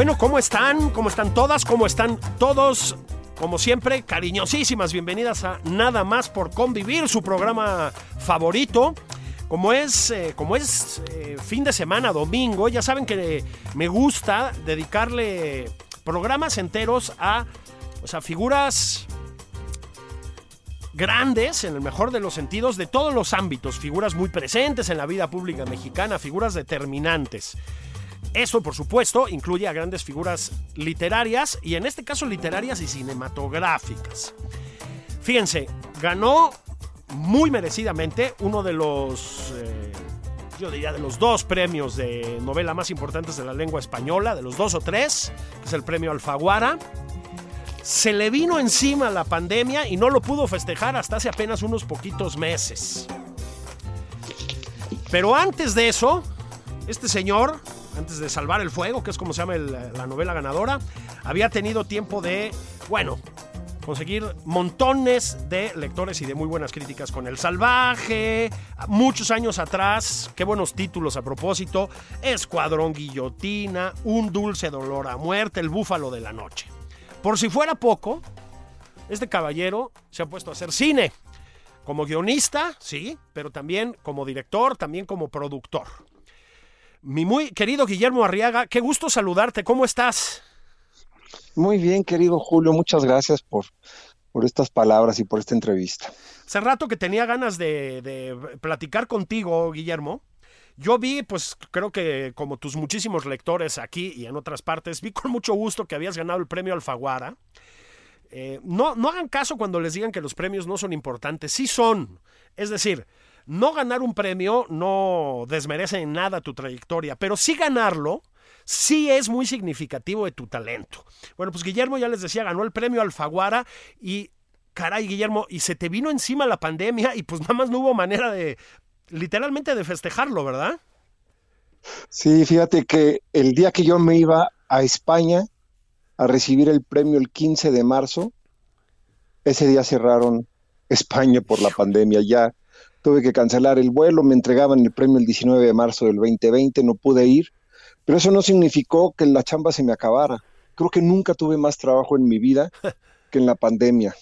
Bueno, ¿cómo están? ¿Cómo están todas? ¿Cómo están todos? Como siempre, cariñosísimas bienvenidas a Nada más por convivir, su programa favorito. Como es, eh, como es eh, fin de semana, domingo, ya saben que me gusta dedicarle programas enteros a figuras grandes, en el mejor de los sentidos, de todos los ámbitos, figuras muy presentes en la vida pública mexicana, figuras determinantes. Esto, por supuesto, incluye a grandes figuras literarias y en este caso literarias y cinematográficas. Fíjense, ganó muy merecidamente uno de los, eh, yo diría, de los dos premios de novela más importantes de la lengua española, de los dos o tres, que es el premio Alfaguara. Se le vino encima la pandemia y no lo pudo festejar hasta hace apenas unos poquitos meses. Pero antes de eso, este señor, antes de salvar el fuego, que es como se llama el, la novela ganadora, había tenido tiempo de, bueno, conseguir montones de lectores y de muy buenas críticas con El Salvaje, muchos años atrás, qué buenos títulos a propósito, Escuadrón Guillotina, Un Dulce Dolor a Muerte, El Búfalo de la Noche. Por si fuera poco, este caballero se ha puesto a hacer cine. Como guionista, sí, pero también como director, también como productor. Mi muy querido Guillermo Arriaga, qué gusto saludarte, ¿cómo estás? Muy bien, querido Julio, muchas gracias por, por estas palabras y por esta entrevista. Hace rato que tenía ganas de, de platicar contigo, Guillermo. Yo vi, pues creo que como tus muchísimos lectores aquí y en otras partes, vi con mucho gusto que habías ganado el premio Alfaguara. Eh, no, no hagan caso cuando les digan que los premios no son importantes, sí son. Es decir, no ganar un premio no desmerece en nada tu trayectoria, pero sí ganarlo sí es muy significativo de tu talento. Bueno, pues Guillermo ya les decía, ganó el premio Alfaguara y caray, Guillermo, y se te vino encima la pandemia y pues nada más no hubo manera de, literalmente de festejarlo, ¿verdad? Sí, fíjate que el día que yo me iba a España a recibir el premio el 15 de marzo, ese día cerraron España por la pandemia. Ya tuve que cancelar el vuelo, me entregaban el premio el 19 de marzo del 2020, no pude ir, pero eso no significó que la chamba se me acabara. Creo que nunca tuve más trabajo en mi vida que en la pandemia.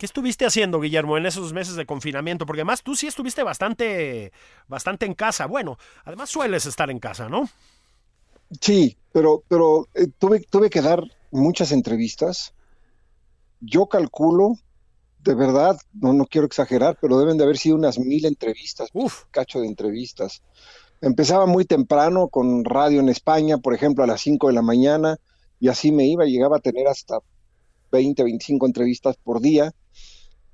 ¿Qué estuviste haciendo, Guillermo, en esos meses de confinamiento? Porque además tú sí estuviste bastante, bastante en casa. Bueno, además sueles estar en casa, ¿no? Sí, pero, pero eh, tuve, tuve que dar muchas entrevistas. Yo calculo, de verdad, no, no quiero exagerar, pero deben de haber sido unas mil entrevistas, Uf. cacho de entrevistas. Empezaba muy temprano con radio en España, por ejemplo, a las 5 de la mañana, y así me iba, llegaba a tener hasta 20, 25 entrevistas por día.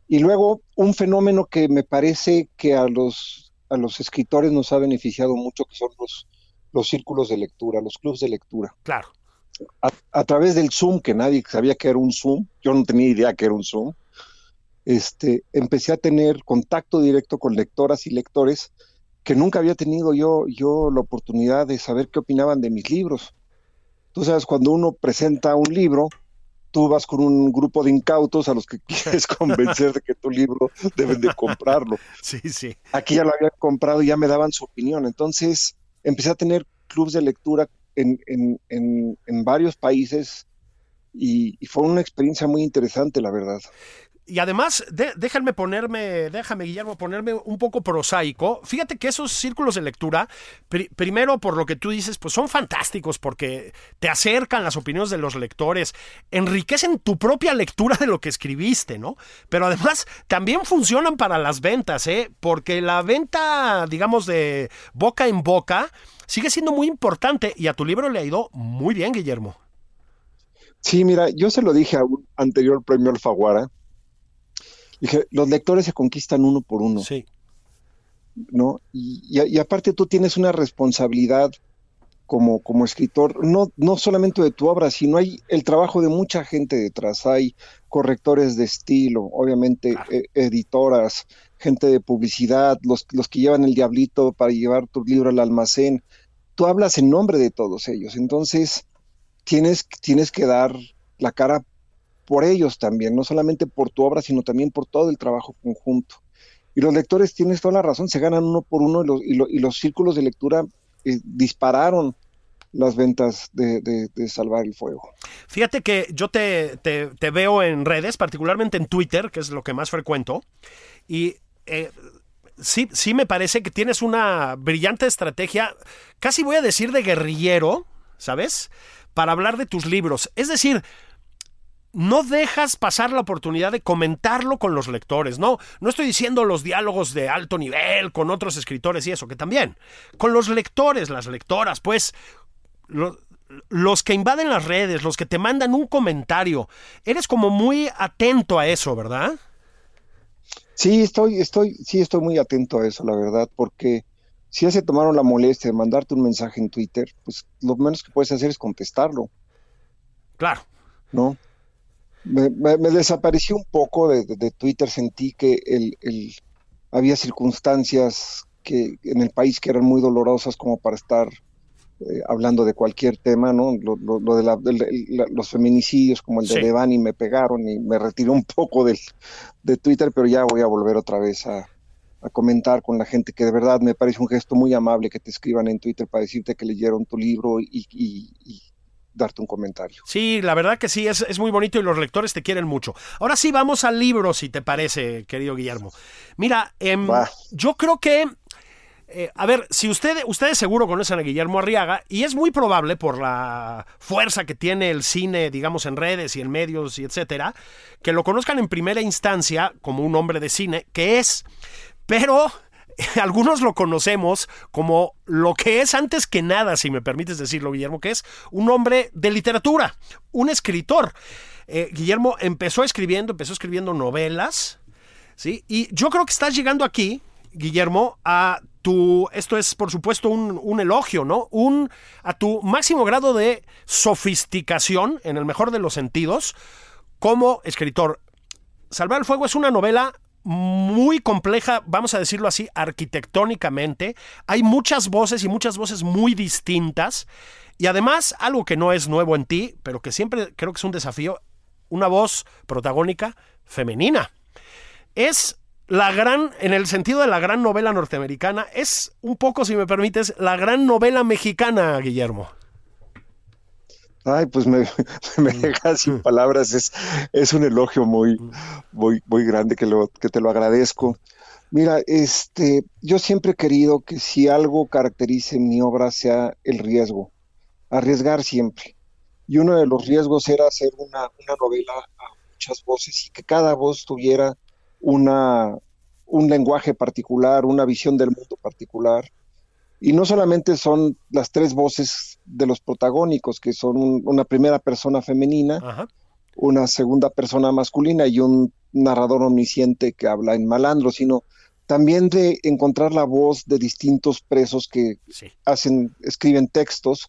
Y luego un fenómeno que me parece que a los, a los escritores nos ha beneficiado mucho, que son los, los círculos de lectura, los clubes de lectura. Claro. A, a, través del Zoom, que nadie sabía que era un Zoom, yo no tenía idea que era un Zoom, este, empecé a tener contacto directo con lectoras y lectores que nunca había tenido yo, yo la oportunidad de saber qué opinaban de mis libros. Tú sabes, cuando uno presenta un libro, tú vas con un grupo de incautos a los que quieres convencer de que tu libro deben de comprarlo. Sí, sí. Aquí ya lo habían comprado y ya me daban su opinión. Entonces empecé a tener clubes de lectura en, en, en, en varios países y, y, fue una experiencia muy interesante, la verdad. Y además, déjenme ponerme, déjame Guillermo, ponerme un poco prosaico. Fíjate que esos círculos de lectura, primero por lo que tú dices, pues son fantásticos porque te acercan las opiniones de los lectores, enriquecen tu propia lectura de lo que escribiste, ¿no? Pero además también funcionan para las ventas, ¿eh? Porque la venta, digamos, de boca en boca sigue siendo muy importante y a tu libro le ha ido muy bien, Guillermo. Sí, mira, yo se lo dije a un anterior premio Alfaguara Dije, los lectores se conquistan uno por uno. Sí. ¿No? Y, aparte tú tienes una responsabilidad como, como escritor, no, no solamente de tu obra, sino hay el trabajo de mucha gente detrás. Hay correctores de estilo, obviamente e, editoras, gente de publicidad, los, los que llevan el diablito para llevar tu libro al almacén. Tú hablas en nombre de todos ellos. Entonces, tienes, tienes que dar la cara por ellos también, no solamente por tu obra, sino también por todo el trabajo conjunto. Y los lectores, tienes toda la razón, se ganan uno por uno y los, círculos de lectura eh, dispararon las ventas de, Salvar el Fuego. Fíjate que yo te, veo en redes, particularmente en Twitter, que es lo que más frecuento, y eh, sí, sí me parece que tienes una brillante estrategia, casi voy a decir de guerrillero, ¿sabes? Para hablar de tus libros. Es decir, no dejas pasar la oportunidad de comentarlo con los lectores. No, no estoy diciendo los diálogos de alto nivel con otros escritores y eso, que también. Con los lectores, las lectoras, pues. los que invaden las redes, los que te mandan un comentario. Eres como muy atento a eso, ¿verdad? Sí, estoy, estoy, sí estoy muy atento a eso, la verdad, porque si ya se tomaron la molestia de mandarte un mensaje en Twitter, pues lo menos que puedes hacer es contestarlo. Claro. ¿No? Me, me, desapareció un poco de, Twitter, sentí que el, el, había circunstancias que en el país que eran muy dolorosas como para estar eh, hablando de cualquier tema, ¿no? Lo, lo, de, los feminicidios como el de Devani me pegaron y me retiré un poco del, de Twitter, pero ya voy a volver otra vez a, a comentar con la gente que de verdad me parece un gesto muy amable que te escriban en Twitter para decirte que leyeron tu libro y, y darte un comentario. Sí, la verdad que sí, es, muy bonito y los lectores te quieren mucho. Ahora sí, vamos al libro, si te parece, querido Guillermo. Mira, em, yo creo que... Eh, a ver, si usted, ustedes seguro conocen a Guillermo Arriaga, y es muy probable por la fuerza que tiene el cine, digamos, en redes y en medios y etcétera, que lo conozcan en primera instancia como un hombre de cine, que es, pero algunos lo conocemos como lo que es antes que nada, si me permites decirlo, Guillermo, que es un hombre de literatura, un escritor. Eh, Guillermo empezó escribiendo, empezó escribiendo novelas, ¿sí? Y yo creo que estás llegando aquí, Guillermo, a tu, esto es por supuesto un, un, elogio, ¿no? Un, a tu máximo grado de sofisticación, en el mejor de los sentidos, como escritor. Salvar el Fuego es una novela muy compleja, vamos a decirlo así, arquitectónicamente. Hay muchas voces y muchas voces muy distintas. Y además, algo que no es nuevo en ti, pero que siempre creo que es un desafío, una voz protagónica femenina. Es la gran, en el sentido de la gran novela norteamericana, es un poco, si me permites, la gran novela mexicana, Guillermo. Ay, pues me, me mm. deja sin palabras, es, es un elogio muy, mm. muy, muy grande que, lo, que te lo agradezco. Mira, este, yo siempre he querido que si algo caracterice mi obra sea el riesgo, arriesgar siempre. Y uno de los riesgos era hacer una, una novela a muchas voces y que cada voz tuviera una, un lenguaje particular, una visión del mundo particular. Y no solamente son las tres voces de los protagónicos, que son una primera persona femenina, una segunda persona masculina y un narrador omnisciente que habla en malandro, sino también de encontrar la voz de distintos presos que hacen, escriben textos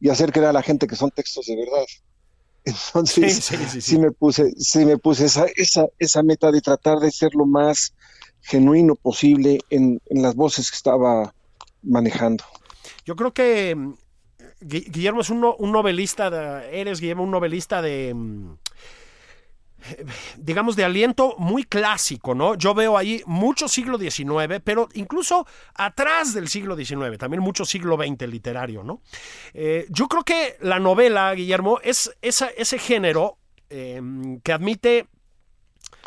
y hacer creer a la gente que son textos de verdad. Entonces, sí, me puse, sí me puse esa, esa, esa meta de tratar de ser lo más genuino posible en, en las voces que estaba manejando. Yo creo que mm, Guillermo es un, novelista, eres Guillermo un novelista de mm, digamos, de aliento muy clásico, ¿no? Yo veo ahí mucho siglo XIX, pero incluso atrás del siglo XIX, también mucho siglo XX literario, ¿no? Eh, yo creo que la novela, Guillermo, es ese género em, que admite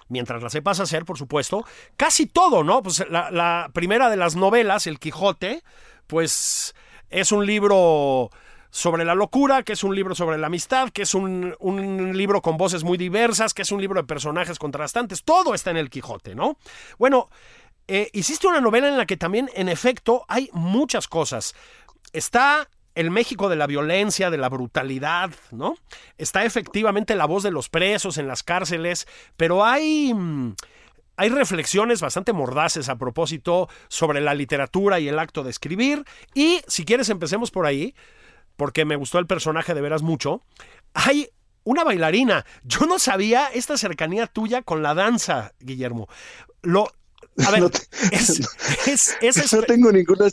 mientras la sepas hacer, por supuesto, casi todo, ¿no? Pues la, primera de las novelas, El Quijote, pues es un libro sobre la locura, que es un libro sobre la amistad, que es un, un, libro con voces muy diversas, que es un libro de personajes contrastantes, todo está en el Quijote, ¿no? Bueno, eh, hiciste una novela en la que también, en efecto, hay muchas cosas. Está el México de la violencia, de la brutalidad, ¿no? Está efectivamente la voz de los presos en las cárceles, pero hay... Mm, hay reflexiones bastante mordaces a propósito sobre la literatura y el acto de escribir. Y si quieres empecemos por ahí, porque me gustó el personaje de veras mucho. Hay una bailarina. Yo no sabía esta cercanía tuya con la danza, Guillermo. Lo, a ver, no, no tengo ninguna,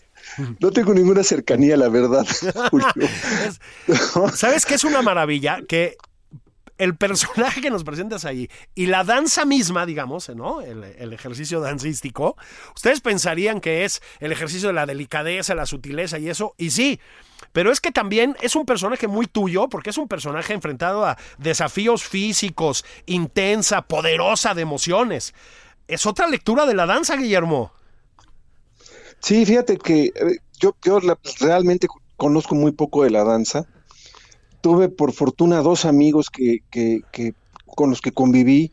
no tengo ninguna cercanía, la verdad. ¿Sabes qué es una maravilla? Que el personaje que nos presentas ahí y la danza misma, digamos, ¿no? El, ejercicio dancístico, ustedes pensarían que es el ejercicio de la delicadeza, la sutileza y eso, y sí, pero es que también es un personaje muy tuyo, porque es un personaje enfrentado a desafíos físicos, intensa, poderosa de emociones. Es otra lectura de la danza, Guillermo. Sí, fíjate que eh, yo, yo realmente conozco muy poco de la danza tuve por fortuna dos amigos que, que, que, con los que conviví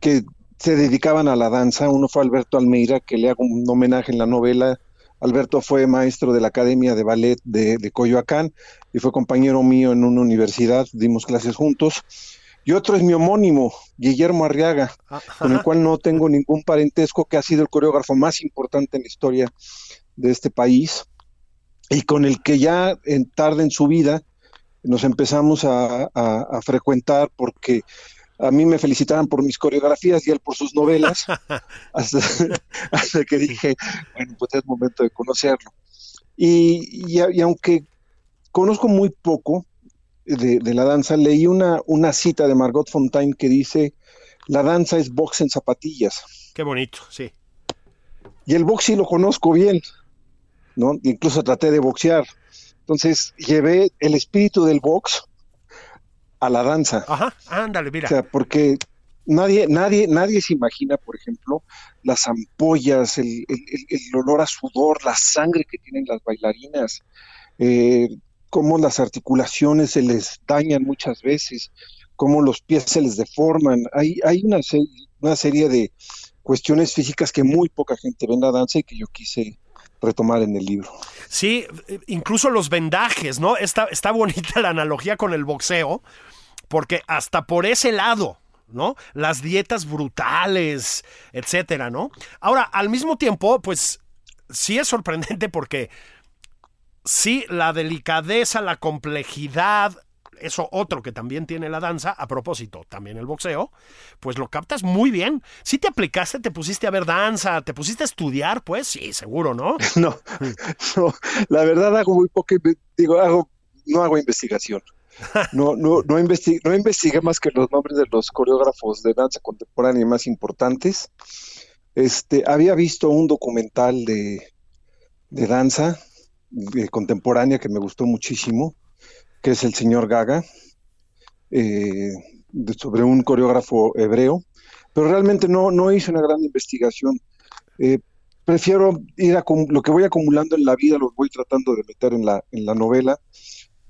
que se dedicaban a la danza. Uno fue Alberto Almeida, que le hago un homenaje en la novela. Alberto fue maestro de la Academia de Ballet de, de Coyoacán y fue compañero mío en una universidad, dimos clases juntos. Y otro es mi homónimo, Guillermo Arriaga, ah, con el cual no tengo ningún parentesco, que ha sido el coreógrafo más importante en la historia de este país y con el que ya en tarde en su vida nos empezamos a, frecuentar porque a mí me felicitaban por mis coreografías y él por sus novelas, hasta, que dije, bueno, pues es momento de conocerlo. Y, aunque conozco muy poco de, la danza, leí una, una cita de Margot Fontaine que dice, la danza es box en zapatillas. Qué bonito, sí. Y el box sí lo conozco bien, ¿no? Incluso traté de boxear. Entonces llevé el espíritu del box a la danza. Ajá, ándale, mira. O sea, porque nadie, nadie, nadie se imagina, por ejemplo, las ampollas, el, olor a sudor, la sangre que tienen las bailarinas, eh, cómo las articulaciones se les dañan muchas veces, cómo los pies se les deforman. Hay, una, serie de cuestiones físicas que muy poca gente ve en la danza y que yo quise retomar en el libro. Sí, incluso los vendajes, ¿no? Está bonita la analogía con el boxeo, porque hasta por ese lado, ¿no? Las dietas brutales, etcétera, ¿no? Ahora, al mismo tiempo, pues sí es sorprendente porque sí, la delicadeza, la complejidad, eso otro que también tiene la danza, a propósito, también el boxeo, pues lo captas muy bien. Si te aplicaste, te pusiste a ver danza, te pusiste a estudiar, pues sí, seguro, ¿no? No, no, la verdad hago muy poco, digo, hago, no hago investigación. No, no, no, investigué, no investigué más que los nombres de los coreógrafos de danza contemporánea más importantes. Este, había visto un documental de, de danza contemporánea que me gustó muchísimo que es el señor Gaga, eh, sobre un coreógrafo hebreo, pero realmente no, no hice una gran investigación. Eh, prefiero ir a lo que voy acumulando en la vida, lo voy tratando de meter en la, en la novela.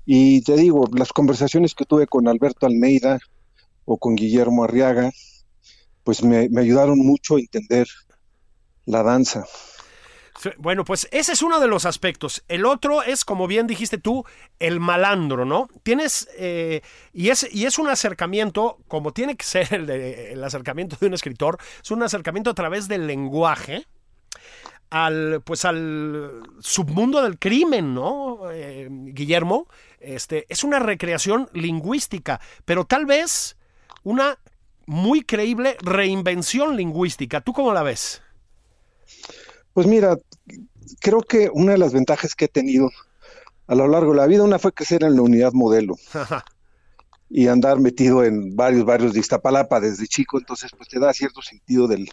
Y te digo, las conversaciones que tuve con Alberto Almeida o con Guillermo Arriaga, pues me, me ayudaron mucho a entender la danza. Bueno, pues ese es uno de los aspectos. El otro es, como bien dijiste tú, el malandro, ¿no? Tienes, eh, y, es, y es un acercamiento, como tiene que ser el, acercamiento de un escritor, es un acercamiento a través del lenguaje al, pues al submundo del crimen, ¿no? Eh, Guillermo, este, es una recreación lingüística, pero tal vez una muy creíble reinvención lingüística. ¿Tú cómo la ves? Pues mira, creo que una de las ventajas que he tenido a lo largo de la vida, una fue crecer en la unidad modelo y andar metido en varios barrios de Iztapalapa desde chico, entonces pues te da cierto sentido del,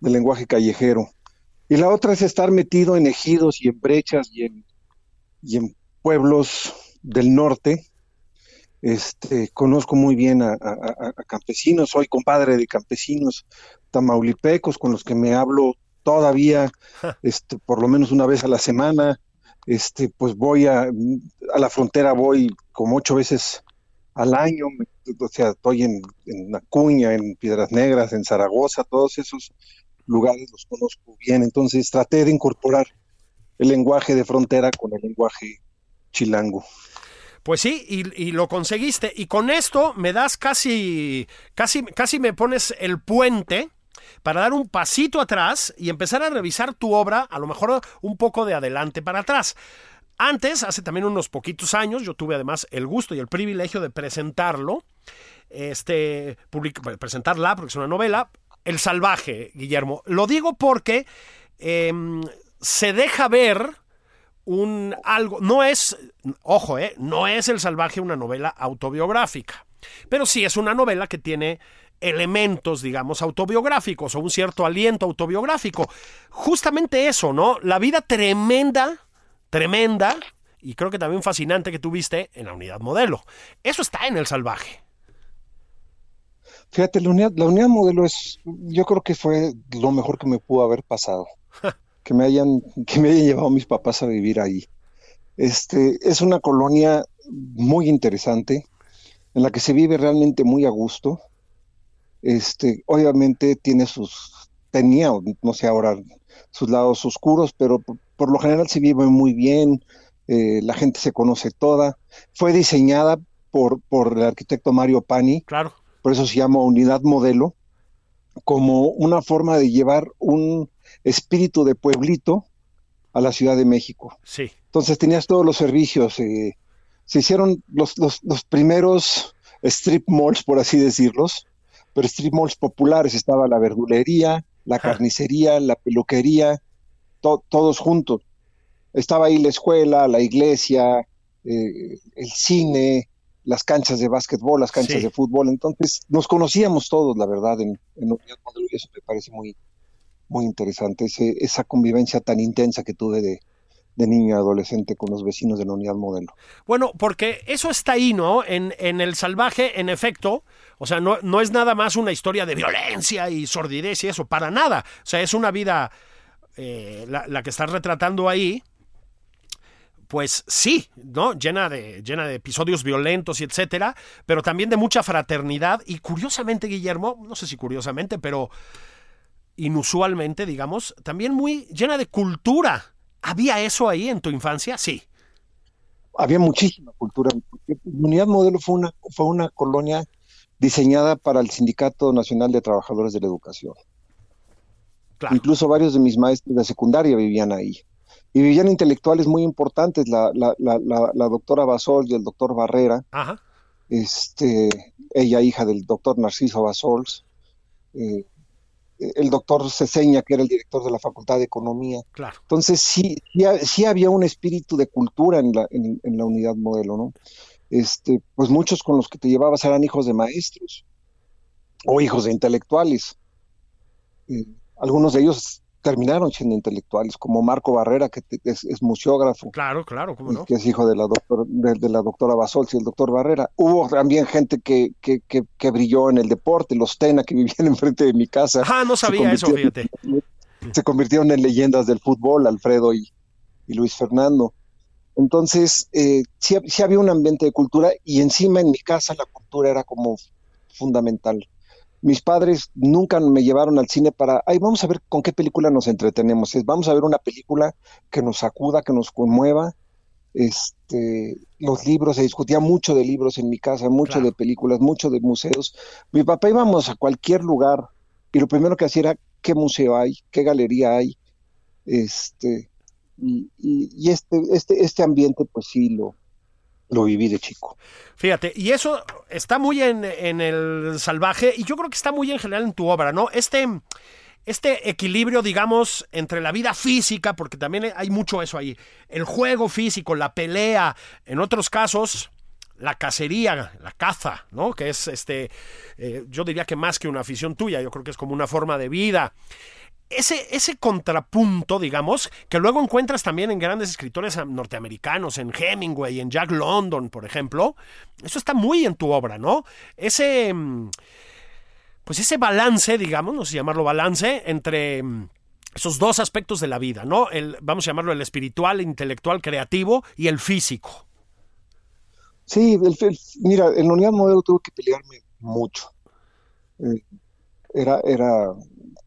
lenguaje callejero. Y la otra es estar metido en ejidos y en brechas y en, y en pueblos del norte, Este, conozco muy bien a, campesinos, soy compadre de campesinos tamaulipecos con los que me hablo todavía, este, por lo menos una vez a la semana. Este, pues voy a, a la frontera, voy como ocho veces al año, o sea, estoy en, en Acuña, en Piedras Negras, en Zaragoza, todos esos lugares los conozco bien, entonces traté de incorporar el lenguaje de frontera con el lenguaje chilango. Pues sí, y, lo conseguiste. Y con esto me das casi, casi, casi me pones el puente para dar un pasito atrás y empezar a revisar tu obra, a lo mejor un poco de adelante para atrás. Antes, hace también unos poquitos años, yo tuve además el gusto y el privilegio de presentarlo, este, presentarla, porque es una novela, El Salvaje, Guillermo. Lo digo porque em, se deja ver un algo, no es, ojo, eh, no es El Salvaje una novela autobiográfica, pero sí es una novela que tiene elementos, digamos, autobiográficos o un cierto aliento autobiográfico. Justamente eso, ¿no? La vida tremenda tremenda y creo que también fascinante que tuviste en la unidad modelo. Eso está en el salvaje. Fíjate, la unidad, la unidad modelo es, yo creo que fue lo mejor que me pudo haber pasado. que me hayan, que me hayan llevado mis papás a vivir ahí. Este, es una colonia muy interesante, en la que se vive realmente muy a gusto. Este, obviamente tiene sus, tenía, no sé ahora, sus lados oscuros, pero por lo general se vive muy bien, eh, la gente se conoce toda. Fue diseñada por, por el arquitecto Mario Pani, claro. por eso se llama unidad modelo, como una forma de llevar un espíritu de pueblito a la Ciudad de México. Sí. Entonces tenías todos los servicios. Eh, se hicieron los, los, los, primeros strip malls, por así decirlos, pero strip malls populares. Estaba la verdulería, la carnicería, la peluquería, todos juntos. Estaba ahí la escuela, la iglesia, eh, el cine, las canchas de básquetbol, las canchas de fútbol. Entonces nos conocíamos todos, la verdad, en, en y eso me parece muy, muy interesante, ese, esa convivencia tan intensa que tuve de, de niño y adolescente con los vecinos de la unidad modelo. Bueno, porque eso está ahí, ¿no? En, en el salvaje, en efecto, o sea, no, no es nada más una historia de violencia y sordidez y eso, para nada. O sea, es una vida eh, la, que estás retratando ahí, pues sí, ¿no? Llena de, llena de episodios violentos y etcétera, pero también de mucha fraternidad y curiosamente, Guillermo, no sé si curiosamente, pero inusualmente, digamos, también muy llena de cultura. ¿Había eso ahí en tu infancia? Sí. Había muchísima cultura. Unidad Modelo fue una, fue una colonia diseñada para el Sindicato Nacional de Trabajadores de la Educación. Incluso varios de mis maestros de secundaria vivían ahí. Y vivían intelectuales muy importantes, la, la, la, la doctora Basol y el doctor Barrera, Este, ella hija del doctor Narciso Basols, eh, el doctor Ceseña, que era el director de la Facultad de Economía. Claro. Entonces sí, sí, había un espíritu de cultura en la, en, la unidad modelo, ¿no? Este, pues muchos con los que te llevabas eran hijos de maestros o hijos de intelectuales. Eh, algunos de ellos terminaron siendo intelectuales, como Marco Barrera, que es, museógrafo. Claro, claro, ¿cómo no? Que es hijo de la, doctor, de, la doctora Basols y el doctor Barrera. Hubo también gente que, que, que, brilló en el deporte, los Tena, que vivían enfrente de mi casa. Ah, no sabía eso, fíjate. Se convirtieron en leyendas del fútbol, Alfredo y, y Luis Fernando. Entonces, eh, sí, sí había un ambiente de cultura y encima en mi casa la cultura era como fundamental mis padres nunca me llevaron al cine para, ay, vamos a ver con qué película nos entretenemos. Es, vamos a ver una película que nos sacuda, que nos conmueva. Este, los libros, se discutía mucho de libros en mi casa, mucho de películas, mucho de museos. Mi papá íbamos a cualquier lugar y lo primero que hacía era qué museo hay, qué galería hay. Este, y, este, este, este ambiente, pues sí, lo, lo viví de chico. Fíjate, y eso está muy en, el salvaje y yo creo que está muy en general en tu obra, ¿no? Este, este equilibrio, digamos, entre la vida física, porque también hay mucho eso ahí, el juego físico, la pelea, en otros casos, la cacería, la caza, ¿no? Que es, este, eh, yo diría que más que una afición tuya, yo creo que es como una forma de vida. Ese, ese contrapunto, digamos, que luego encuentras también en grandes escritores norteamericanos, en Hemingway, en Jack London, por ejemplo, eso está muy en tu obra, ¿no? Ese, mm, pues ese balance, digamos, no sé llamarlo balance, entre mm, esos dos aspectos de la vida, ¿no? El, vamos a llamarlo el espiritual, intelectual, creativo y el físico. Sí, mira, en la unidad modelo tuve que pelearme mucho. Eh, era, era,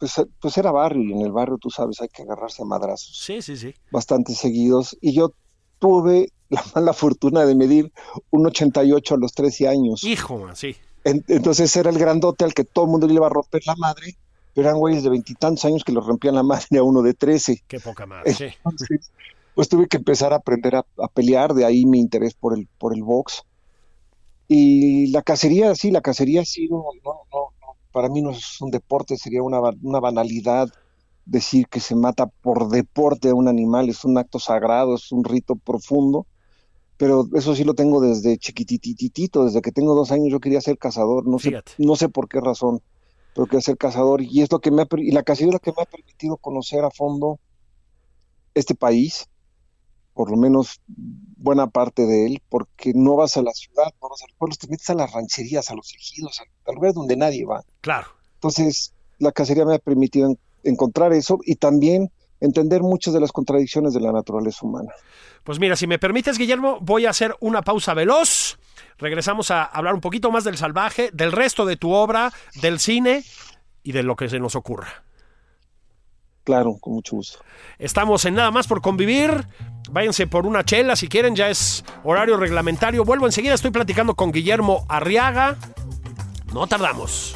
pues, pues, era barrio, y en el barrio, tú sabes, hay que agarrarse a madrazos. Sí, sí, sí. Bastante seguidos. Y yo tuve la mala fortuna de medir un 88 a los 13 años. Hijo, sí. entonces era el grandote al que todo el mundo le iba a romper la madre, pero eran güeyes de veintitantos años que lo rompían la madre a uno de 13. Qué poca madre, sí. Pues tuve que empezar a aprender a, pelear, de ahí mi interés por el, por el box. Y la cacería, sí, la cacería sí, no, no, para mí no es un deporte, sería una, una banalidad decir que se mata por deporte a un animal, es un acto sagrado, es un rito profundo, pero eso sí lo tengo desde chiquitititito, desde que tengo dos años yo quería ser cazador, no sé, no sé por qué razón, pero quería ser cazador y es lo que me ha, y la cacería es lo que me ha permitido conocer a fondo este país, por lo menos buena parte de él, porque no vas a la ciudad, no vas a los pueblos, te metes a las rancherías, a los ejidos, a, lugares donde nadie va. Claro. Entonces, la cacería me ha permitido encontrar eso y también entender muchas de las contradicciones de la naturaleza humana. Pues mira, si me permites, Guillermo, voy a hacer una pausa veloz. Regresamos a hablar un poquito más del salvaje, del resto de tu obra, del cine y de lo que se nos ocurra. Claro, con mucho gusto. Estamos en Nada más por convivir. Váyanse por una chela si quieren, ya es horario reglamentario. Vuelvo enseguida, estoy platicando con Guillermo Arriaga. No tardamos.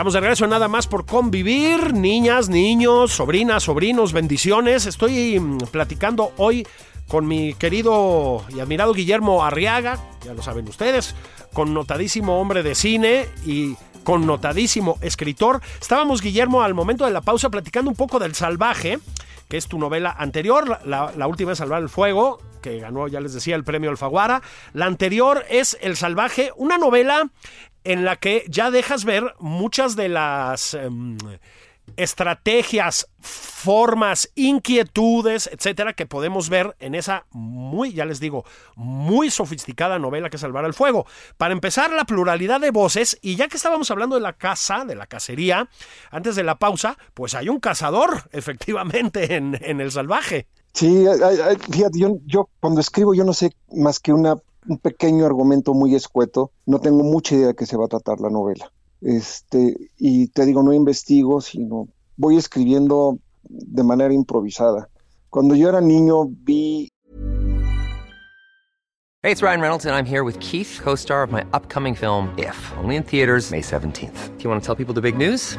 Estamos de regreso nada más por convivir, niñas, niños, sobrinas, sobrinos, bendiciones. Estoy mm, platicando hoy con mi querido y admirado Guillermo Arriaga, ya lo saben ustedes, connotadísimo hombre de cine y connotadísimo escritor. Estábamos, Guillermo, al momento de la pausa platicando un poco del Salvaje, que es tu novela anterior, la, la última es Salvar el Fuego, que ganó, ya les decía, el premio Alfaguara. La anterior es El Salvaje, una novela en la que ya dejas ver muchas de las em, estrategias, formas, inquietudes, etcétera, que podemos ver en esa muy, ya les digo, muy sofisticada novela que es Salvar el Fuego. Para empezar, la pluralidad de voces, y ya que estábamos hablando de la caza, de la cacería, antes de la pausa, pues hay un cazador, efectivamente, en, El Salvaje. Sí, fíjate, yo cuando escribo yo no sé más que una un pequeño argumento muy escueto. No tengo mucha idea de qué se va a tratar la novela. Este, y te digo, no investigo, sino voy escribiendo de manera improvisada. Cuando yo era niño vi Hey, it's Ryan Reynolds and I'm here with Keith, co-star of my upcoming film If, only in theaters May 17th. Do you want to tell people the big news?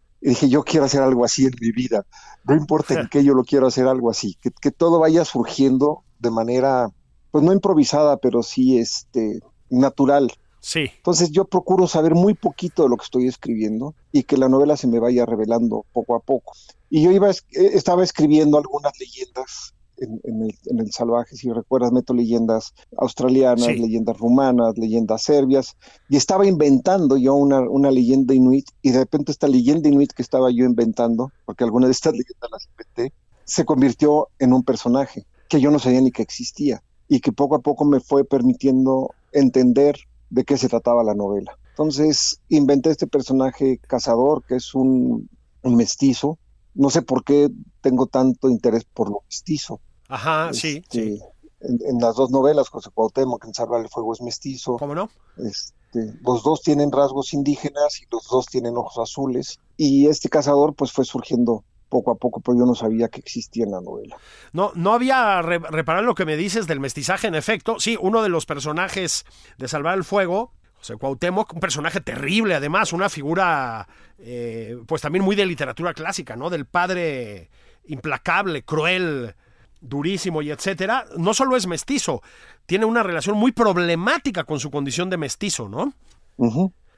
Y dije, yo quiero hacer algo así en mi vida. No importa en qué, yo lo quiero hacer algo así. Que, que todo vaya surgiendo de manera, pues no improvisada, pero sí este, natural. Sí. Entonces yo procuro saber muy poquito de lo que estoy escribiendo y que la novela se me vaya revelando poco a poco. Y yo iba, eh, estaba escribiendo algunas leyendas en, el, Salvaje, si recuerdas, meto leyendas australianas, leyendas rumanas, leyendas serbias, y estaba inventando yo una, una, leyenda inuit, y de repente esta leyenda inuit que estaba yo inventando, porque alguna de estas leyendas las inventé, se convirtió en un personaje que yo no sabía ni que existía, y que poco a poco me fue permitiendo entender de qué se trataba la novela. Entonces inventé este personaje cazador, que es un, mestizo. No sé por qué tengo tanto interés por lo mestizo. Ajá, sí, este, En, las dos novelas, José Cuauhtémoc en Salvar el Fuego es mestizo. ¿Cómo no? Este, los dos tienen rasgos indígenas y los dos tienen ojos azules. Y este cazador pues fue surgiendo poco a poco, pero yo no sabía que existía en la novela. No, no había reparado lo que me dices del mestizaje, en efecto. Sí, uno de los personajes de Salvar el Fuego, José Cuauhtémoc, un personaje terrible, además, una figura, eh, pues también muy de literatura clásica, ¿no? Del padre implacable, cruel, durísimo y etcétera. No solo es mestizo, tiene una relación muy problemática con su condición de mestizo, ¿no?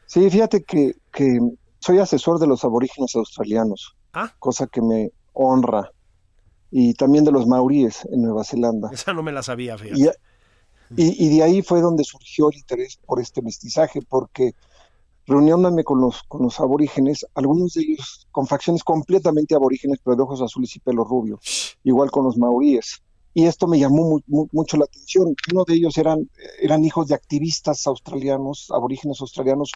Sí, fíjate que, que soy asesor de los aborígenes australianos. Ah. cosa que me honra. Y también de los maoríes en Nueva Zelanda. Esa no me la sabía, fíjate. Y, y, de ahí fue donde surgió el interés por este mestizaje, porque reuniéndome con los, con los aborígenes, algunos de ellos con facciones completamente aborígenes, pero de ojos azules y pelo rubio, igual con los maoríes. Y esto me llamó mucho la atención. Uno de ellos eran, eran hijos de activistas australianos, aborígenes australianos,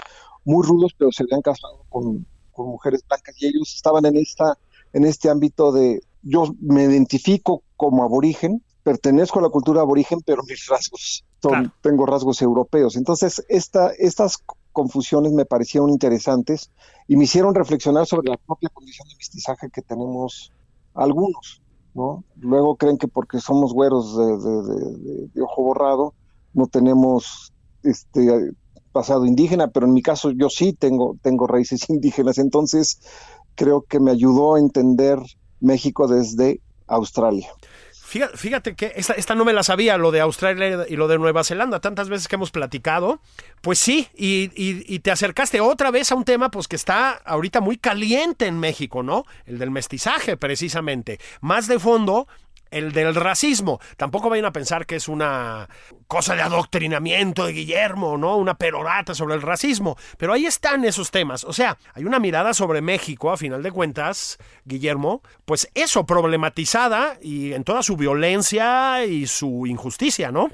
muy rudos, pero se habían casado con, con mujeres blancas y ellos estaban en esta en este ámbito de yo me identifico como aborigen, pertenezco a la cultura aborigen, pero mis rasgos son, tengo rasgos europeos. Entonces, esta, estas confusiones me parecieron interesantes y me hicieron reflexionar sobre la propia condición de mestizaje que tenemos algunos, ¿no? Luego creen que porque somos güeros de, de ojo borrado, no tenemos este pasado indígena, pero en mi caso yo sí tengo, tengo raíces indígenas, entonces creo que me ayudó a entender México desde Australia. Fíjate, que esta, no me la sabía, lo de Australia y lo de Nueva Zelanda, tantas veces que hemos platicado. Pues sí, y, y, te acercaste otra vez a un tema pues que está ahorita muy caliente en México, ¿no? El del mestizaje, precisamente. Más de fondo, el del racismo. Tampoco vayan a pensar que es una cosa de adoctrinamiento de Guillermo, ¿no? Una perorata sobre el racismo. Pero ahí están esos temas. O sea, hay una mirada sobre México, a final de cuentas, Guillermo, pues eso, problematizada y en toda su violencia y su injusticia, ¿no?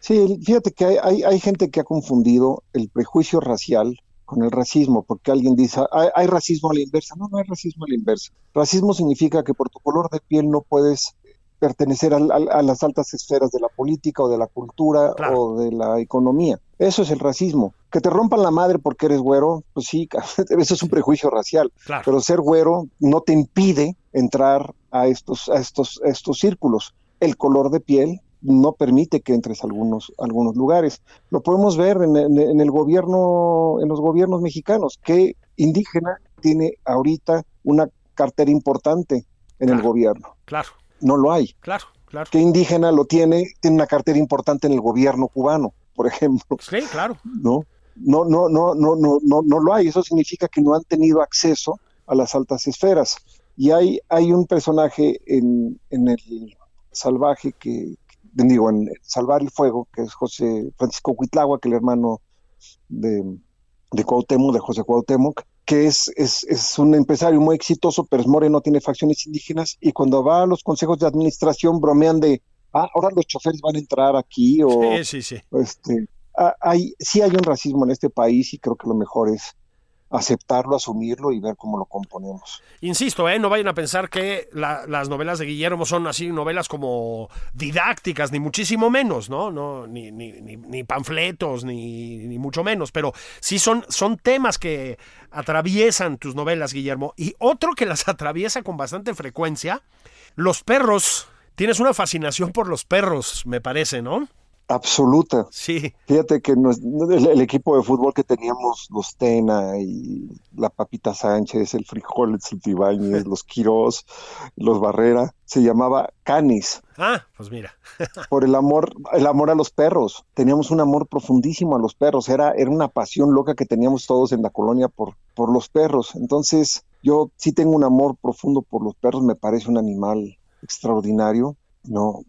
Sí, fíjate que hay, hay, gente que ha confundido el prejuicio racial con el racismo, porque alguien dice, hay, hay, racismo a la inversa. No, no hay racismo a la inversa. Racismo significa que por tu color de piel no puedes pertenecer a, las altas esferas de la política o de la cultura o de la economía. Eso es el racismo. Que te rompan la madre porque eres güero, pues sí, eso es un prejuicio racial. Pero ser güero no te impide entrar a estos, a estos, estos círculos. El color de piel no permite que entres a algunos, algunos lugares. Lo podemos ver en, el gobierno, en los gobiernos mexicanos, que indígena tiene ahorita una cartera importante en el gobierno. Claro no lo hay. Claro, claro. ¿Qué indígena lo tiene? Tiene una cartera importante en el gobierno cubano, por ejemplo. Sí, claro. ¿No? No, no, no, no, no, no, no lo hay. Eso significa que no han tenido acceso a las altas esferas. Y hay, hay un personaje en, en el salvaje que, digo, en Salvar el Fuego, que es José Francisco Huitlagua, que es el hermano de, de Cuauhtémoc, de José Cuauhtémoc, que es, es, es, un empresario muy exitoso, pero es moreno, tiene facciones indígenas, y cuando va a los consejos de administración bromean de, ah, ahora los choferes van a entrar aquí, o... Sí, sí, sí. Este, hay, sí hay un racismo en este país y creo que lo mejor es aceptarlo, asumirlo y ver cómo lo componemos. Insisto, ¿eh? no vayan a pensar que las novelas de Guillermo son así novelas como didácticas, ni muchísimo menos, ¿no? no ni, ni, ni, panfletos, ni, ni, mucho menos, pero sí son, son temas que atraviesan tus novelas, Guillermo. Y otro que las atraviesa con bastante frecuencia, los perros. Tienes una fascinación por los perros, me parece, ¿no? Absoluta. Sí. Fíjate que nos- el, el equipo de fútbol que teníamos, los Tena y la Papita Sánchez, el Frijol, el Ibáñez, los Quirós, los Barrera, se llamaba Canis, Ah, pues mira. por el amor, el amor a los perros. Teníamos un amor profundísimo a los perros. Era, era una pasión loca que teníamos todos en la colonia por, por los perros. Entonces, yo sí tengo un amor profundo por los perros. Me parece un animal extraordinario, ¿no?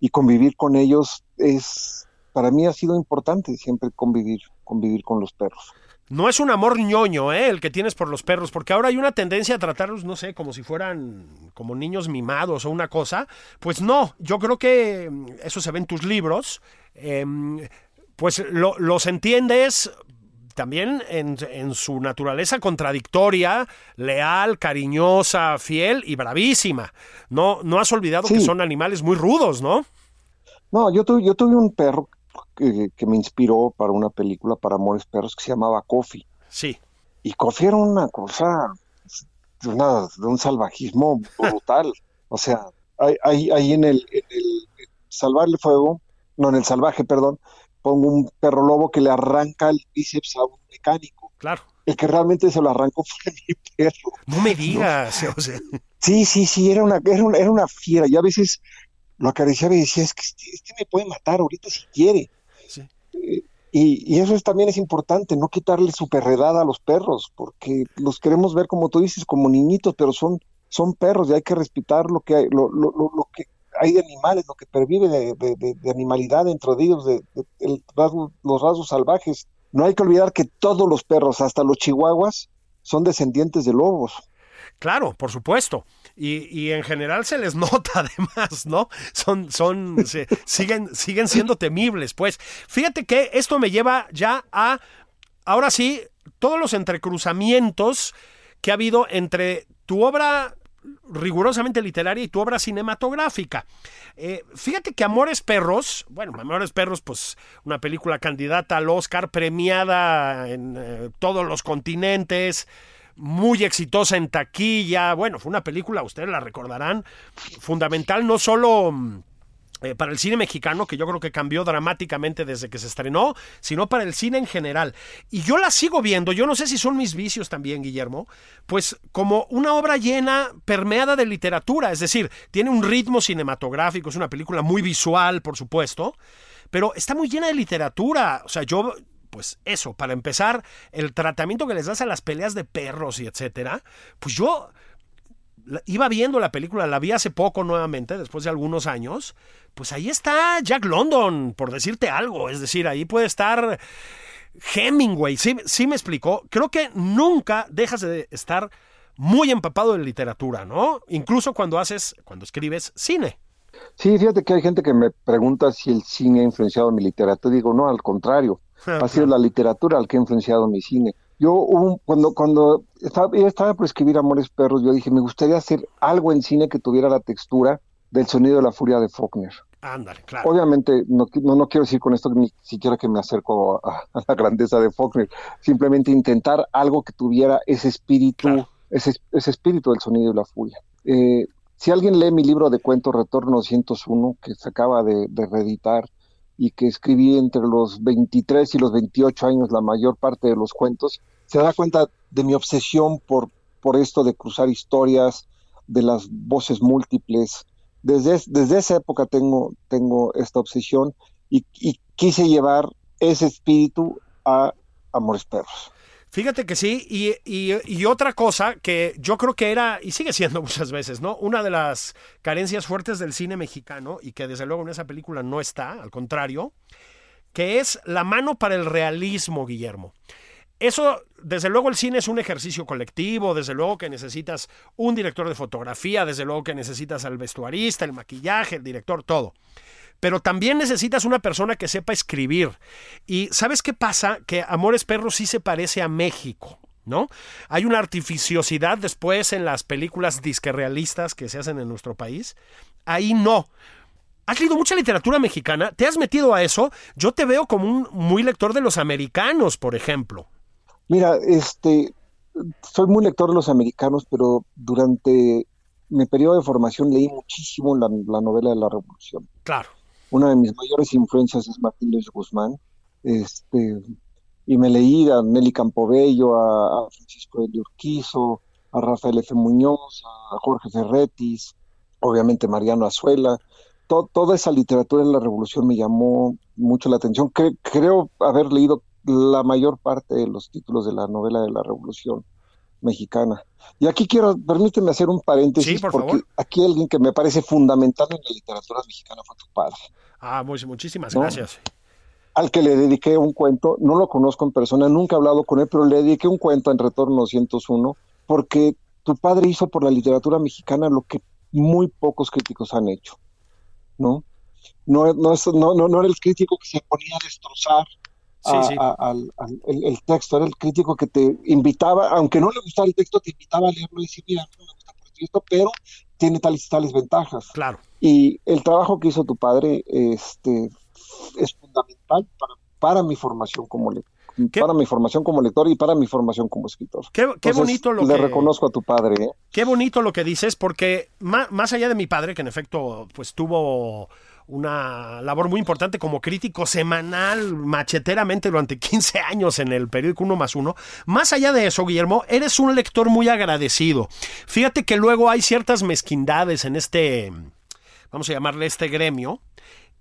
Y convivir con ellos es, para mí ha sido importante siempre convivir, convivir con los perros. No es un amor ñoño, ¿eh? El que tienes por los perros, porque ahora hay una tendencia a tratarlos, no sé, como si fueran como niños mimados o una cosa. Pues no, yo creo que mm, eso se ve en tus libros. em, pues lo- los entiendes también en, en su naturaleza contradictoria, leal, cariñosa, fiel y bravísima. No, no has olvidado que son animales muy rudos, ¿no? No, yo tuve, yo tuve un perro que, que me inspiró para una película para Amores Perros que se llamaba Coffee. Sí. Y Coffee era una cosa de, una- de un salvajismo brutal. O sea, ahí, ahí, ahí en el, en el Salvar el Fuego, no, en el Salvaje, perdón, pongo un perro lobo que le arranca el bíceps a un mecánico. Claro. El que realmente se lo arrancó fue mi perro. No me digas. o sea, Sí, sí, sí, era una, era una, era una fiera. Yo a veces lo acariciaba y decía, es que este, este me puede matar ahorita si quiere. Sí. Eh, Y, y eso es, también es importante, no quitarle su perredad a los perros, porque los queremos ver, como tú dices, como niñitos, pero son, son perros y hay que respetar lo que hay, lo, lo, lo, lo que hay de animales, lo que pervive de, de, de- de animalidad dentro de ellos, de, de- el rasgo- los rasgos salvajes. No hay que olvidar que todos los perros, hasta los chihuahuas, son descendientes de lobos. Claro, por supuesto. Y, y en general se les nota además, ¿no? Son, son, se- siguen, siguen siendo temibles. Pues fíjate que esto me lleva ya a, ahora sí, todos los entrecruzamientos que ha habido entre tu obra rigurosamente literaria y tu obra cinematográfica. Eh, fíjate que Amores Perros, bueno, Amores Perros, pues una película candidata al Oscar, premiada en eh, todos los continentes, muy exitosa en taquilla, bueno, fue una película, ustedes la recordarán, fundamental no solo... eh, para el cine mexicano, que yo creo que cambió dramáticamente desde que se estrenó, sino para el cine en general. Y yo la sigo viendo, yo no sé si son mis vicios también, Guillermo, pues como una obra llena, permeada de literatura, es decir, tiene un ritmo cinematográfico, es una película muy visual, por supuesto, pero está muy llena de literatura. O sea, yo, pues eso, para empezar, el tratamiento que les das a las peleas de perros y etcétera, pues yo iba viendo la película, la vi hace poco nuevamente, después de algunos años, pues ahí está Jack London, por decirte algo, es decir, ahí puede estar Hemingway, sí, sí me explicó, creo que nunca dejas de estar muy empapado de literatura, ¿no? Incluso cuando haces, cuando escribes cine. Sí, fíjate que hay gente que me pregunta si el cine ha influenciado mi literatura. Digo, no, al contrario. Ha sido la literatura al que ha influenciado mi cine. Yo un- cuando cuando estaba, por escribir Amores Perros, yo dije, me gustaría hacer algo en cine que tuviera la textura del sonido de la furia de Faulkner. Ándale, claro. Obviamente, no, no, no quiero decir con esto ni siquiera que me acerco a, a la grandeza de Faulkner, simplemente intentar algo que tuviera ese espíritu, Claro. ese, ese espíritu del sonido de la furia. Eh, si alguien lee mi libro de cuentos Retorno 201, que se acaba de, de reeditar y que escribí entre los 23 y los 28 años la mayor parte de los cuentos, se da cuenta de mi obsesión por, por esto de cruzar historias, de las voces múltiples. Desde, es- desde esa época tengo, tengo esta obsesión y, y quise llevar ese espíritu a Amores Perros. Fíjate que sí, y, y- y otra cosa que yo creo que era, y sigue siendo muchas veces, ¿no? Una de las carencias fuertes del cine mexicano, y que desde luego en esa película no está, al contrario, que es la mano para el realismo, Guillermo. Eso, desde luego el cine es un ejercicio colectivo, desde luego que necesitas un director de fotografía, desde luego que necesitas al vestuarista, el maquillaje, el director, todo pero también necesitas una persona que sepa escribir. Y ¿sabes qué pasa? Que Amores Perros sí se parece a México. ¿No? Hay una artificiosidad después en las películas disque realistas que se hacen en nuestro país. Ahí no. ¿Has leído mucha literatura mexicana? ¿Te has metido a eso? Yo te veo como un muy lector de los americanos, por ejemplo. Mira, este, soy muy lector de los americanos, pero durante mi periodo de formación leí muchísimo la, la novela de la Revolución. Claro. Una de mis mayores influencias es Martín Luis Guzmán. Este, y me leí a Nelly Campobello, a, Francisco de Urquizo, a Rafael F. Muñoz, a Jorge Ferretis, obviamente Mariano Azuela. toda esa literatura de la revolución me llamó mucho la atención. creo haber leído la mayor parte de los títulos de la novela de la revolución mexicana. Y aquí quiero, permíteme hacer un paréntesis, porque aquí alguien que me parece fundamental en la literatura mexicana fue tu padre. Ah, muchísimas gracias. Al que le dediqué un cuento, no lo conozco en persona, nunca he hablado con él, pero le dediqué un cuento en Retorno 201, porque tu padre hizo por la literatura mexicana lo que muy pocos críticos han hecho, ¿no? No, no, no, no, no era el crítico que se ponía a destrozar al, el, texto, era el crítico que te invitaba, aunque no le gustara el texto, te invitaba a leerlo y decir, mira, no me gusta por esto, pero tiene tales y tales ventajas. Claro. Y el trabajo que hizo tu padre este, es fundamental para, para mi formación como lector. Para mi formación como lector y para mi formación como escritor. Qué, bonito lo le reconozco a tu padre. ¿eh? Qué bonito lo que dices, porque más, más allá de mi padre, que en efecto pues tuvo una labor muy importante como crítico semanal, macheteramente durante 15 años en el periódico Uno más Uno. Más allá de eso, Guillermo, eres un lector muy agradecido. Fíjate que luego hay ciertas mezquindades en este, vamos a llamarle este gremio.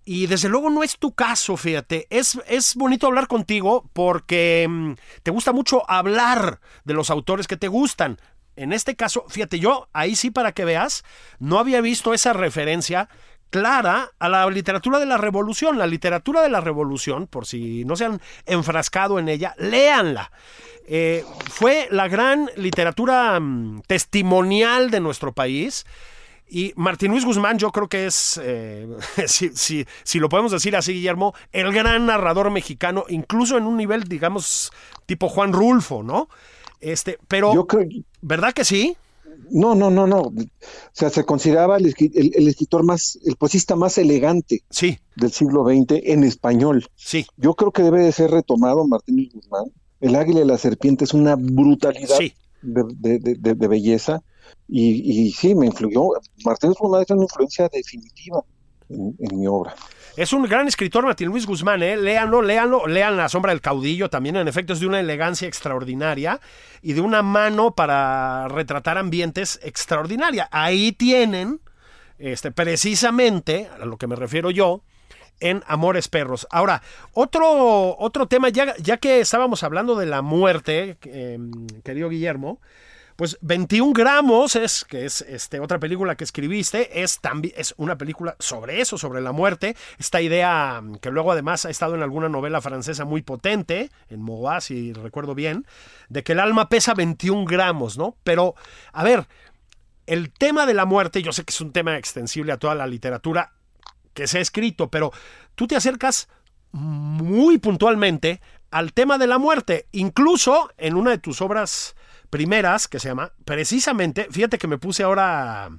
Y desde luego no es tu caso, fíjate. Es, es bonito hablar contigo porque mm, te gusta mucho hablar de los autores que te gustan. En este caso, fíjate, yo ahí sí para que veas, no había visto esa referencia clara a la literatura de la revolución. La literatura de la revolución, por si no se han enfrascado en ella, léanla. Eh, fue la gran literatura mm, testimonial de nuestro país. Y Martín Luis Guzmán yo creo que es, eh, si, si, lo podemos decir así, Guillermo, el gran narrador mexicano, incluso en un nivel, digamos, tipo Juan Rulfo, ¿no? Este, pero, yo creo... ¿verdad que sí? No, no, no, no. O sea, se consideraba el, escritor más, el poesista más elegante sí. del siglo XX en español. Sí. Yo creo que debe de ser retomado Martín Guzmán. El águila y la serpiente es una brutalidad de, belleza. Y, y, sí, me influyó. Martín Guzmán es una influencia definitiva en mi obra. Es un gran escritor, Martín Luis Guzmán, ¿eh? Léanlo, léanlo, lean La sombra del caudillo también, en efecto es de una elegancia extraordinaria y de una mano para retratar ambientes extraordinaria. Ahí tienen, este, precisamente, a lo que me refiero yo, en Amores Perros. Ahora, otro, otro tema, ya, ya que estábamos hablando de la muerte, eh, querido Guillermo, pues 21 gramos es, que es este, otra película que escribiste, es también es una película sobre eso, sobre la muerte. Esta idea que luego además ha estado en alguna novela francesa muy potente, en Moa, si recuerdo bien, de que el alma pesa 21 gramos, ¿no? Pero, a ver, el tema de la muerte, yo sé que es un tema extensible a toda la literatura que se ha escrito, pero tú te acercas muy puntualmente al tema de la muerte, incluso en una de tus obras primeras, que se llama, precisamente, fíjate que me puse ahora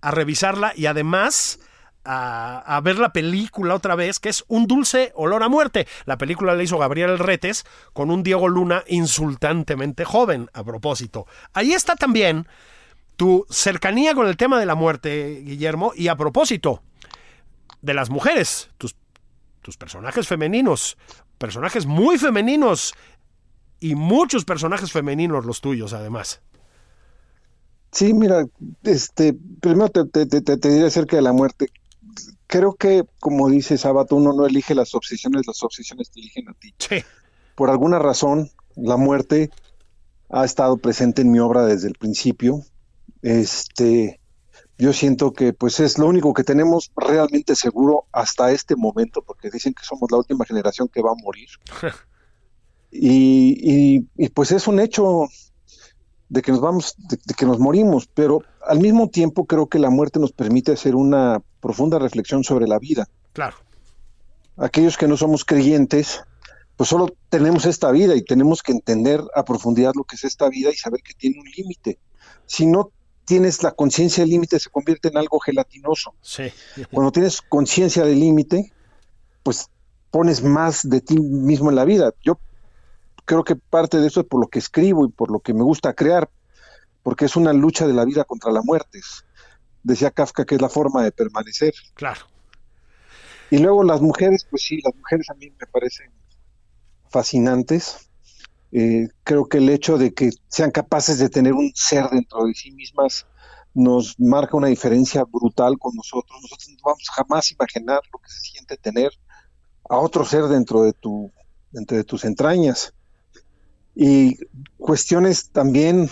a, revisarla y además a, ver la película otra vez, que es Un dulce olor a muerte. La película la hizo Gabriel Retes con un Diego Luna insultantemente joven, a propósito. Ahí está también tu cercanía con el tema de la muerte, Guillermo, y a propósito de las mujeres, tus, tus personajes femeninos, personajes muy femeninos y muchos personajes femeninos los tuyos, además. Sí, mira, este, primero te, te, diré acerca de la muerte. Creo que, como dice Sabato, uno no elige las obsesiones, las obsesiones te eligen a ti. Sí. Por alguna razón, la muerte ha estado presente en mi obra desde el principio. Este, yo siento que pues es lo único que tenemos realmente seguro hasta este momento, porque dicen que somos la última generación que va a morir. Y, pues es un hecho de que nos vamos, de, que nos morimos, pero al mismo tiempo creo que la muerte nos permite hacer una profunda reflexión sobre la vida. Claro. Aquellos que no somos creyentes, pues solo tenemos esta vida y tenemos que entender a profundidad lo que es esta vida y saber que tiene un límite. Si no tienes la conciencia del límite, se convierte en algo gelatinoso. Sí. Cuando tienes conciencia del límite, pues pones más de ti mismo en la vida. Yo creo que parte de eso es por lo que escribo y por lo que me gusta crear, porque es una lucha de la vida contra la muerte. Decía Kafka que es la forma de permanecer. Claro. Y luego las mujeres, pues sí, las mujeres a mí me parecen fascinantes. Eh, creo que el hecho de que sean capaces de tener un ser dentro de sí mismas nos marca una diferencia brutal con nosotros. Nosotros no vamos jamás a imaginar lo que se siente tener a otro ser dentro de tu dentro de tus entrañas. Y cuestiones también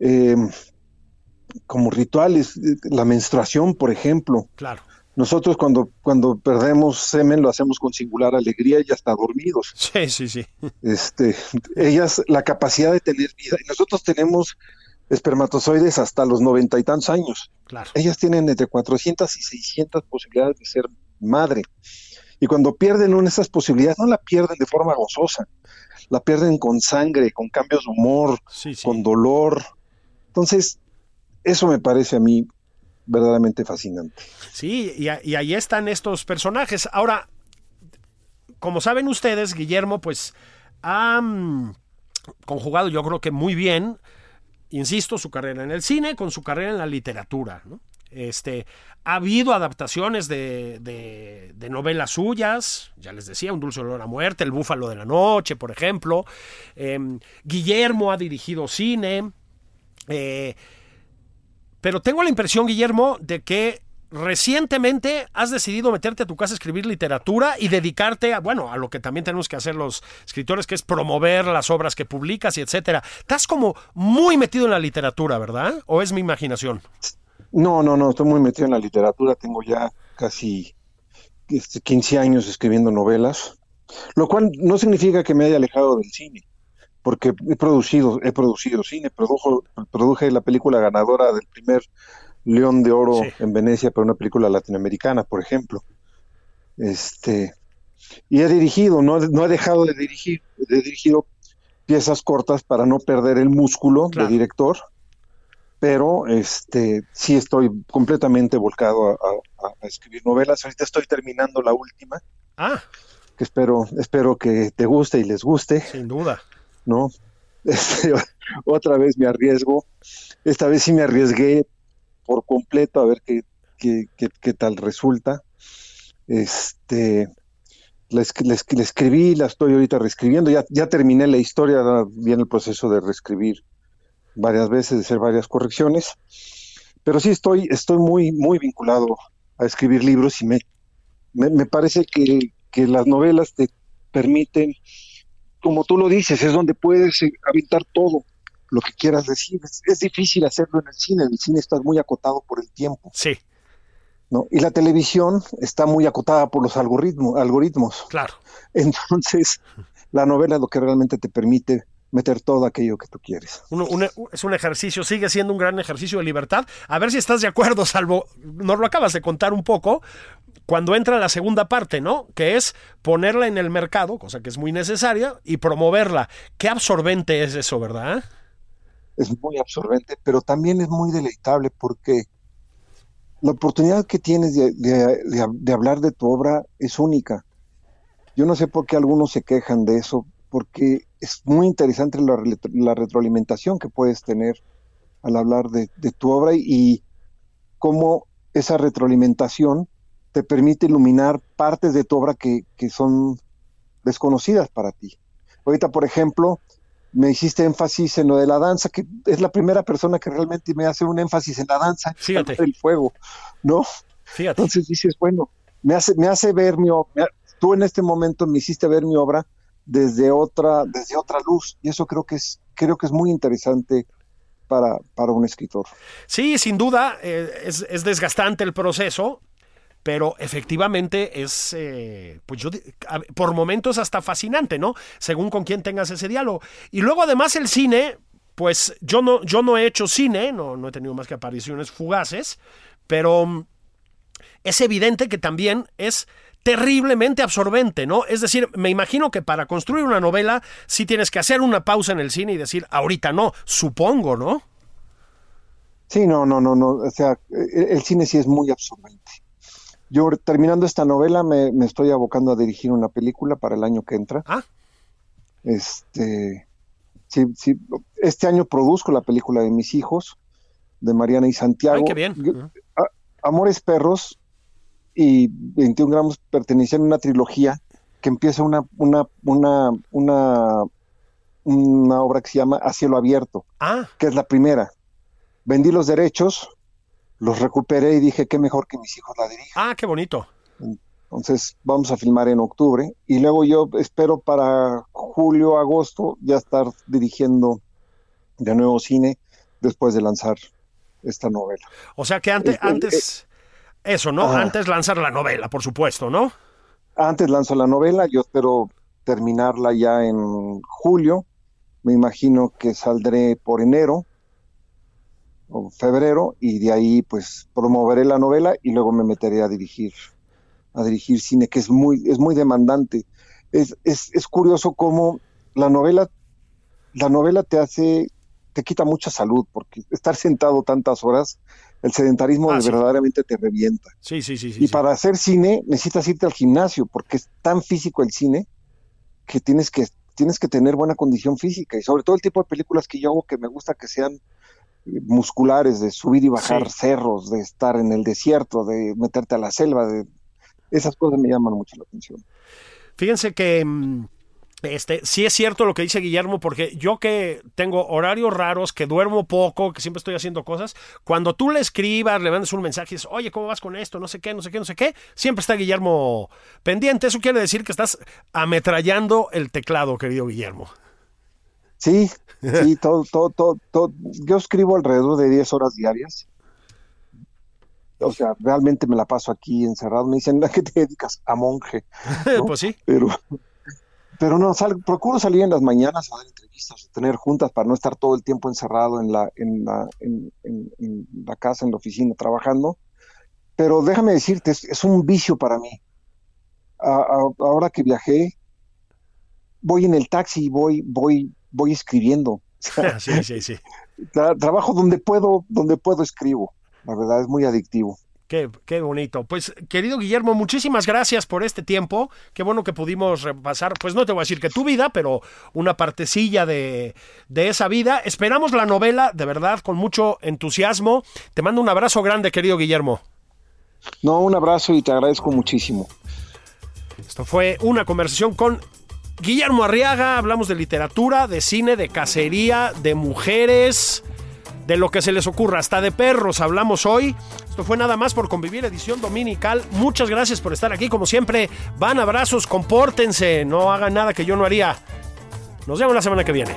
eh, como rituales, la menstruación, por ejemplo. Claro. Nosotros cuando, cuando perdemos semen lo hacemos con singular alegría y hasta dormidos. Sí, sí, sí. Este, ellas, la capacidad de tener vida. Y nosotros tenemos espermatozoides hasta los noventa y tantos años. Claro. Ellas tienen entre 400 y 600 posibilidades de ser madre. Y cuando pierden una de esas posibilidades, no la pierden de forma gozosa, la pierden con sangre, con cambios de humor, Sí, sí. con dolor. Entonces, eso me parece a mí verdaderamente fascinante. Sí, y, a- y ahí están estos personajes. Ahora, como saben ustedes, Guillermo, pues ha conjugado yo creo que muy bien, insisto, su carrera en el cine con su carrera en la literatura. ¿no? Este, ha habido adaptaciones de, novelas suyas, ya les decía, Un dulce olor a muerte, El búfalo de la noche, por ejemplo. Em, Guillermo ha dirigido cine. Eh, pero tengo la impresión, Guillermo, de que recientemente has decidido meterte a tu casa a escribir literatura y dedicarte a, bueno, a lo que también tenemos que hacer los escritores, que es promover las obras que publicas y etcétera. Estás como muy metido en la literatura, ¿verdad? ¿O es mi imaginación? No, no, no, estoy muy metido en la literatura, tengo ya casi este, 15 años escribiendo novelas, lo cual no significa que me haya alejado del cine, porque he producido, he producido cine, produjo, produje la película ganadora del primer León de Oro Sí. en Venecia para una película latinoamericana, por ejemplo. Este, y he dirigido, no, no he dejado de dirigir, he dirigido piezas cortas para no perder el músculo Claro. de director, pero este sí estoy completamente volcado a, a- a escribir novelas. Ahorita estoy terminando la última, Ah, que espero, espero que te guste y les guste, sin duda. ¿no? Este, otra vez me arriesgo. Esta vez sí me arriesgué por completo a ver qué, qué, qué- qué tal resulta. Este, la, la la escribí, la estoy ahorita reescribiendo. Ya, ya terminé la historia, viene el proceso de reescribir varias veces, de hacer varias correcciones. Pero sí estoy, estoy muy, muy vinculado a escribir libros y me, me, me parece que, que las novelas te permiten como tú lo dices, es donde puedes eh, aventar todo lo que quieras decir. Es, es difícil hacerlo en el cine, en el cine estás muy acotado por el tiempo, Sí, ¿no? Y la televisión está muy acotada por los algoritmos, algoritmos. claro. Entonces, la novela es lo que realmente te permite meter todo aquello que tú quieres. Uno- un- es un ejercicio, sigue siendo un gran ejercicio de libertad. A ver si estás de acuerdo, salvo, nos lo acabas de contar un poco, cuando entra la segunda parte, ¿no? Que es ponerla en el mercado, cosa que es muy necesaria, y promoverla. Qué absorbente es eso, ¿verdad? es muy absorbente, pero también es muy deleitable porque la oportunidad que tienes de, de- de- de hablar de tu obra es única. Yo no sé por qué algunos se quejan de eso, porque es muy interesante la, re- la retroalimentación que puedes tener al hablar de, de tu obra y cómo esa retroalimentación te permite iluminar partes de tu obra que, que son desconocidas para ti. Ahorita, por ejemplo, me hiciste énfasis en lo de la danza, que es la primera persona que realmente me hace un énfasis en la danza, Fíjate. el fuego, ¿no? Fíjate. Entonces dices, bueno, me hace, me hace ver mi obra, tú en este momento me hiciste ver mi obra desde otra, desde otra luz, y eso creo que es, creo que es muy interesante para, para un escritor. Sí, sin duda, eh, es, es desgastante el proceso, pero efectivamente es, eh, pues yo, por momentos hasta fascinante, ¿no? Según con quién tengas ese diálogo. Y luego además el cine, pues yo no, yo no he hecho cine, no, no he tenido más que apariciones fugaces, pero mm, es evidente que también es terriblemente absorbente, ¿no? Es decir, me imagino que para construir una novela sí tienes que hacer una pausa en el cine y decir, ahorita no, supongo, ¿no? Sí, no, no, no, no, o sea, el, el cine sí es muy absorbente. Yo terminando esta novela me, me estoy abocando a dirigir una película para el año que entra. Ah, Este, sí, sí, este año produzco la película de mis hijos, de Mariana y Santiago. ay, qué bien. Yo- A- Amores Perros y 21 gramos pertenecían a una trilogía que empieza una, una, una, una, una obra que se llama A cielo abierto, Ah, que es la primera. Vendí los derechos, los recuperé y dije, qué mejor que mis hijos la dirijan. ah, qué bonito. Entonces vamos a filmar en octubre y luego yo espero para julio, agosto ya estar dirigiendo de nuevo cine después de lanzar esta novela. O sea que antes, Este, antes, eso, ¿no? Antes lanzar la novela, por supuesto, ¿no? Antes lanzo la novela, yo espero terminarla ya en julio, me imagino que saldré por enero o febrero y de ahí pues promoveré la novela y luego me meteré a dirigir a dirigir cine que es muy es muy demandante es, es, es curioso cómo la novela la novela te hace te quita mucha salud porque estar sentado tantas horas el sedentarismo Ah, sí. verdaderamente te revienta Sí, sí, sí. sí y sí. para hacer cine necesitas irte al gimnasio porque es tan físico el cine que tienes que tienes que tener buena condición física y sobre todo el tipo de películas que yo hago que me gusta que sean eh, musculares, de subir y bajar Sí. cerros, de estar en el desierto, de meterte a la selva, de esas cosas me llaman mucho la atención. Fíjense que mm, este sí es cierto lo que dice Guillermo, porque yo que tengo horarios raros, que duermo poco, que siempre estoy haciendo cosas, cuando tú le escribas, le mandes un mensaje y dices, oye, ¿cómo vas con esto? No sé qué, no sé qué, no sé qué, siempre está Guillermo pendiente. Eso quiere decir que estás ametrallando el teclado, querido Guillermo. Sí, sí, todo, todo, todo, todo. Yo escribo alrededor de 10 horas diarias. O sea, realmente me la paso aquí encerrado. Me dicen, ¿a qué te dedicas? A monje. ¿no? pues sí. pero pero no sal- procuro salir en las mañanas a dar entrevistas, a tener juntas para no estar todo el tiempo encerrado en la en la en, en- en la casa, en la oficina trabajando. Pero déjame decirte, es, es un vicio para mí. A- a- ahora que viajé, voy en el taxi y voy voy voy escribiendo. Sí, sí, sí. tra- trabajo donde puedo, donde puedo escribo. La verdad es muy adictivo. Qué, qué bonito. Pues, querido Guillermo, muchísimas gracias por este tiempo. Qué bueno que pudimos repasar, pues no te voy a decir que tu vida, pero una partecilla de, de esa vida. Esperamos la novela, de verdad, con mucho entusiasmo. Te mando un abrazo grande, querido Guillermo. No, un abrazo y te agradezco muchísimo. Esto fue una conversación con Guillermo Arriaga. Hablamos de literatura, de cine, de cacería, de mujeres, de lo que se les ocurra, hasta de perros hablamos hoy. Esto fue nada más por convivir, edición dominical. Muchas gracias por estar aquí. Como siempre, van abrazos, compórtense, no hagan nada que yo no haría. Nos vemos la semana que viene.